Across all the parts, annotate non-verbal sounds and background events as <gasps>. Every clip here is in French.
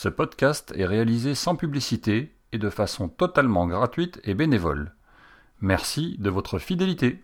Ce podcast est réalisé sans publicité et de façon totalement gratuite et bénévole. Merci de votre fidélité.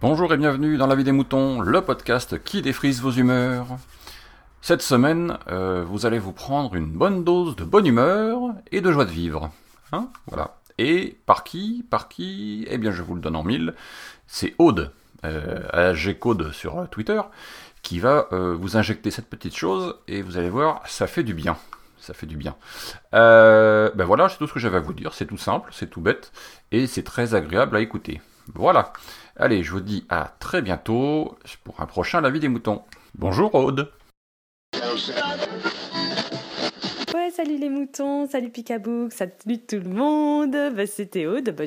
Bonjour et bienvenue dans La vie des moutons, le podcast qui défrise vos humeurs. Cette semaine, euh, vous allez vous prendre une bonne dose de bonne humeur et de joie de vivre. Hein? Voilà. Et par qui Par qui? Eh bien, je vous le donne en mille. C'est Aude, euh, AG Code sur Twitter, qui va euh, vous injecter cette petite chose et vous allez voir, ça fait du bien. Ça fait du bien. Euh, ben voilà, c'est tout ce que j'avais à vous dire. C'est tout simple, c'est tout bête et c'est très agréable à écouter. Voilà. Allez, je vous dis à très bientôt pour un prochain La vie des moutons. Bonjour Aude. Salut les moutons, salut Picabook, salut tout le monde. Bah, c'était Aude. Bah.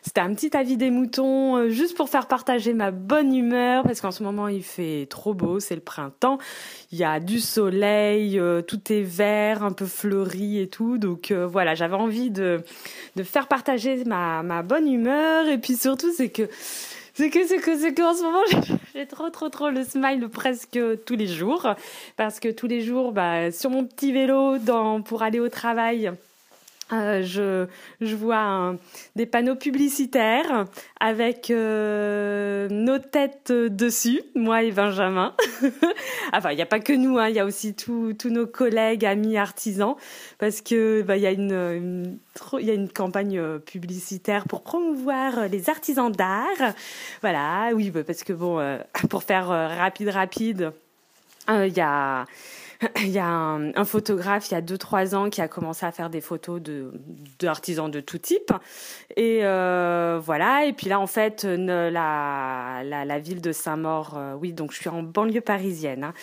C'était un petit avis des moutons, euh, juste pour faire partager ma bonne humeur, parce qu'en ce moment il fait trop beau, c'est le printemps. Il y a du soleil, euh, tout est vert, un peu fleuri et tout. Donc euh, voilà, j'avais envie de, faire partager ma bonne humeur. Et puis surtout, c'est que c'est que c'est que c'est qu'en ce moment <laughs> j'ai trop trop trop le smile presque tous les jours. Parce que tous les jours bah sur mon petit vélo dans pour aller au travail euh, je, vois des panneaux publicitaires avec euh, nos têtes dessus, moi et Benjamin. <laughs> enfin, il n'y a pas que nous, hein, il y a aussi tous nos collègues, amis, artisans, parce que bah, il y a une, campagne publicitaire pour promouvoir les artisans d'art. Voilà, oui, bah, parce que bon, euh, <laughs> pour faire euh, rapide, rapide, euh, il y a <coughs> il y a un, photographe il y a 2-3 ans qui a commencé à faire des photos d'artisans de, tout type. Et euh, voilà. Et puis là en fait la, la, ville de Saint-Maur euh, oui donc je suis en banlieue parisienne hein.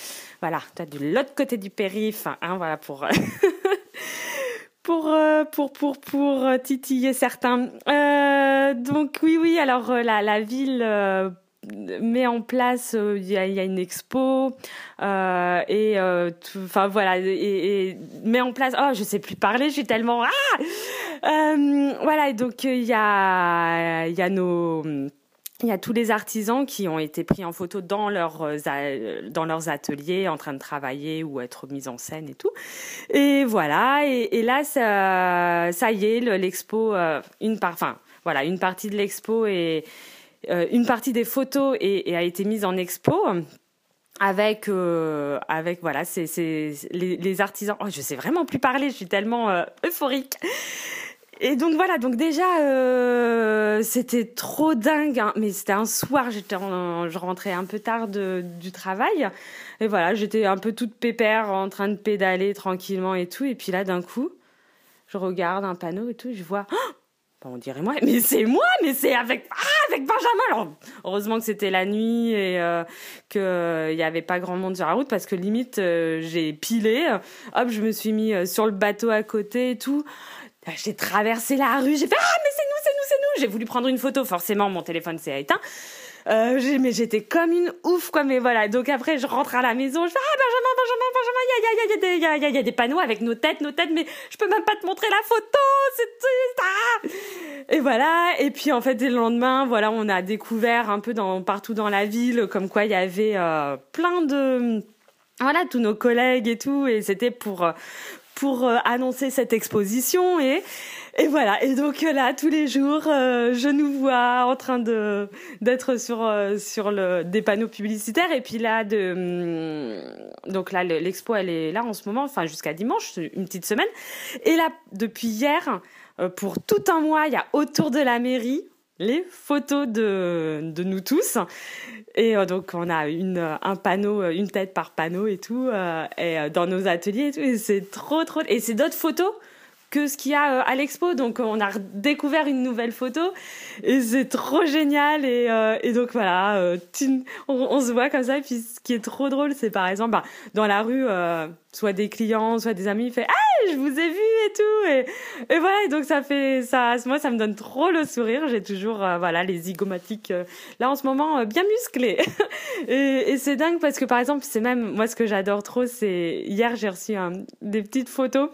voilà. De l'autre côté du périph hein, voilà pour <laughs> pour euh, pour pour pour titiller certains. Donc oui oui alors la la ville met en place il euh, y, a, y, a, une expo euh, et enfin voilà et, et, met en place oh je sais plus parler je suis tellement ah! Euh, voilà et donc il y a il y a nos il y a tous les artisans qui ont été pris en photo dans leurs dans leurs ateliers en train de travailler ou être mis en scène et tout. Et voilà et, là ça ça y est l'expo une enfin voilà une partie de l'expo est euh, une partie des photos a été mise en expo avec euh, avec voilà c'est les, les, artisans. Oh je sais vraiment plus parler je suis tellement euh, euphorique. Et donc voilà donc déjà euh, c'était trop dingue hein, mais c'était un soir j'étais je rentrais un peu tard du travail. Et voilà j'étais un peu toute pépère en train de pédaler tranquillement et tout. Et puis là d'un coup je regarde un panneau et tout je vois oh on dirait moi, mais c'est moi, mais c'est avec ah, avec Benjamin. Alors heureusement que c'était la nuit et euh, que il euh, y avait pas grand monde sur la route parce que limite euh, j'ai pilé. Hop, je me suis mis euh, sur le bateau à côté et tout. J'ai traversé la rue, j'ai fait ah mais c'est nous, c'est nous, c'est nous. J'ai voulu prendre une photo, forcément mon téléphone s'est éteint. Mais j'étais comme une ouf, quoi. Mais voilà. Donc après, je rentre à la maison. Je fais ah Benjamin, Benjamin. Il y a, y, a, y, a y, a, des panneaux avec nos têtes, nos têtes. Mais je peux même pas te montrer la photo. C'est ah Et voilà. Et puis en fait, dès le lendemain, voilà, on a découvert un peu partout dans la ville, comme quoi il y avait euh, plein de voilà tous nos collègues et tout. Et c'était pour pour euh, annoncer cette exposition et et voilà. Et donc là, tous les jours, euh, je nous vois en train de d'être sur euh, sur le des panneaux publicitaires. Et puis là, de hum, donc là, l'expo, elle est là en ce moment, enfin jusqu'à dimanche, une petite semaine. Et là, depuis hier, euh, pour tout un mois, il y a autour de la mairie les photos de, de nous tous. Et euh, donc, on a une, un panneau, une tête par panneau et tout, euh, et, dans nos ateliers et tout. Et c'est trop, trop. Et c'est d'autres photos que ce qu'il y a euh, à l'expo. Donc on a découvert une nouvelle photo et c'est trop génial. Et, euh, et donc voilà, euh, on, se voit comme ça. Et puis ce qui est trop drôle, c'est par exemple bah, dans la rue, euh, soit des clients, soit des amis, il fait ah je vous ai vu et tout. Et, et voilà, donc ça fait ça. Moi, ça me donne trop le sourire. J'ai toujours voilà les zygomatiques là en ce moment bien musclés. <laughs> et, c'est dingue parce que par exemple, c'est même moi ce que j'adore trop, c'est hier j'ai reçu un, des petites photos.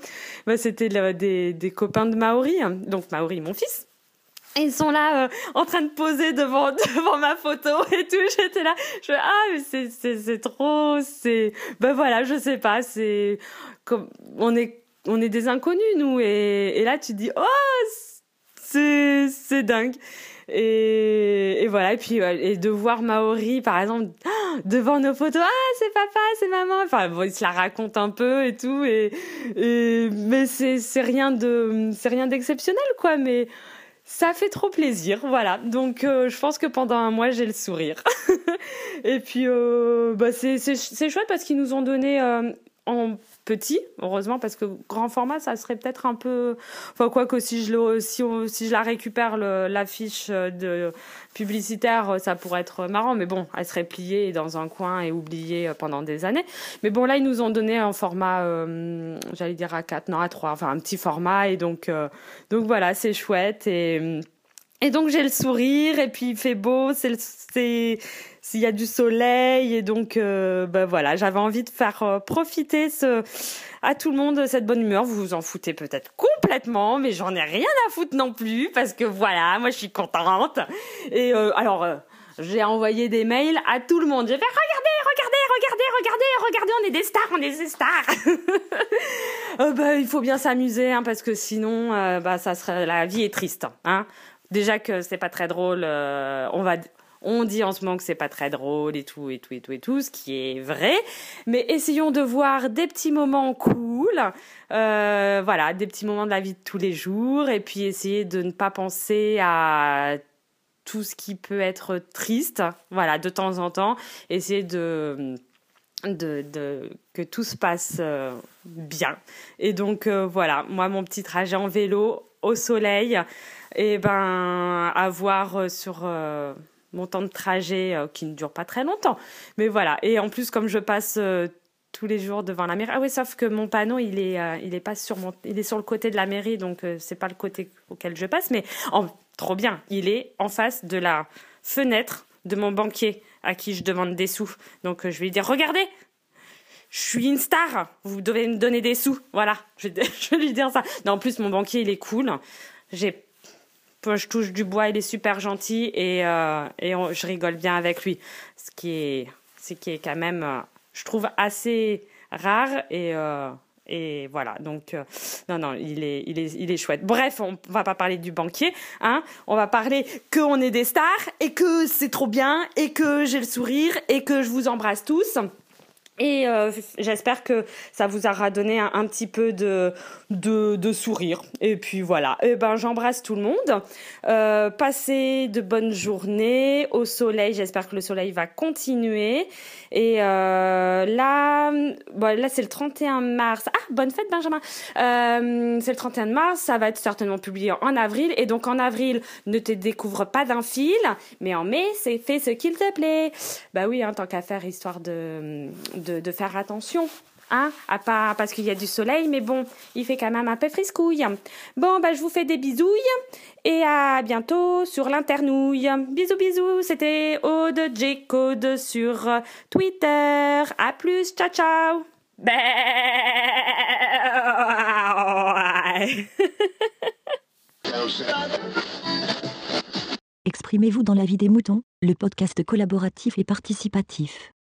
Bah, c'était des des, copains de Maori, hein. donc Maori, mon fils. ils sont là euh, en train de poser devant <laughs> devant ma photo et tout <laughs> j'étais là je ah mais c'est c'est c'est trop c'est ben voilà je sais pas c'est comme on est on est des inconnus nous et et là tu te dis oh c'est c'est dingue et, et voilà et puis et de voir Maori par exemple <gasps> devant nos photos ah c'est papa c'est maman enfin bon, il se la raconte un peu et tout et, mais c'est c'est rien de c'est rien d'exceptionnel quoi mais ça fait trop plaisir, voilà. Donc euh, je pense que pendant un mois j'ai le sourire. <laughs> et puis euh, bah c'est c'est chouette parce qu'ils nous ont donné euh, en petit, heureusement, parce que grand format, ça serait peut-être un peu. Enfin, quoi que si je, le, si, si je la récupère, l'affiche de publicitaire, ça pourrait être marrant, mais bon, elle serait pliée dans un coin et oubliée pendant des années. Mais bon, là, ils nous ont donné un format, euh, j'allais dire à 4, non, à 3, enfin un petit format, et donc, euh, donc voilà, c'est chouette. Et, et donc, j'ai le sourire, et puis il fait beau, c'est s'il y a du soleil et donc euh, ben voilà j'avais envie de faire euh, profiter ce à tout le monde cette bonne humeur. Vous vous en foutez peut-être complètement mais j'en ai rien à foutre non plus parce que voilà moi je suis contente. Et euh, alors j'ai envoyé des mails à tout le monde. J'ai fait regardez regardez regardez regardez regardez on est des stars on est des stars. Bah, <laughs> il faut bien s'amuser hein, parce que sinon bah ça serait la vie est triste hein déjà que c'est pas très drôle on va on dit en ce moment que c'est pas très drôle et tout et tout et tout et tout, ce qui est vrai. Mais essayons de voir des petits moments cool, euh, voilà, des petits moments de la vie de tous les jours, et puis essayer de ne pas penser à tout ce qui peut être triste, voilà, de temps en temps, essayer de de, de, que tout se passe euh, bien. Et donc euh, voilà, moi mon petit trajet en vélo au soleil, et ben avoir sur mon temps de trajet euh, qui ne dure pas très longtemps. Mais voilà. Et en plus, comme je passe euh, tous les jours devant la mairie. Ah oui, sauf que mon panneau, il est, euh, il est pas sur mon, il est sur le côté de la mairie, donc c'est pas le côté auquel je passe, mais trop bien. Il est en face de la fenêtre de mon banquier à qui je demande des sous. Donc je vais lui dire, regardez, je suis une star, vous devez me donner des sous. Voilà, je vais, <laughs> lui dire ça. Non, en plus mon banquier, il est cool. Je touche du bois, il est super gentil et, euh, je rigole bien avec lui. Ce qui est, ce qui est quand même, euh, je trouve, assez rare et, euh, voilà. Donc, non, non, il est, il, est, il est chouette. Bref, on va pas parler du banquier, hein. On va parler qu'on est des stars et que c'est trop bien et que j'ai le sourire et que je vous embrasse tous. Et euh, j'espère que ça vous aura donné un, petit peu de, de, de, sourire. Et puis voilà. Et eh ben j'embrasse tout le monde. Euh, passez de bonnes journées au soleil. J'espère que le soleil va continuer. Et euh, là, bon, là c'est le 31 mars. Ah, bonne fête Benjamin. Euh, c'est le 31 mars. Ça va être certainement publié en avril. Et donc en avril, ne te découvre pas d'un fil, mais en mai, c'est fait ce qu'il te plaît. Bah oui, hein, tant qu'à faire histoire de de, faire attention. Hein, à pas parce qu'il y a du soleil, mais bon, il fait quand même un peu friscouille. Bon, bah, je vous fais des bisouilles et à bientôt sur l'internouille. Bisous, bisous, c'était Aude J Code sur Twitter. À plus, ciao, ciao. Exprimez-vous dans la vie des moutons, le podcast collaboratif et participatif.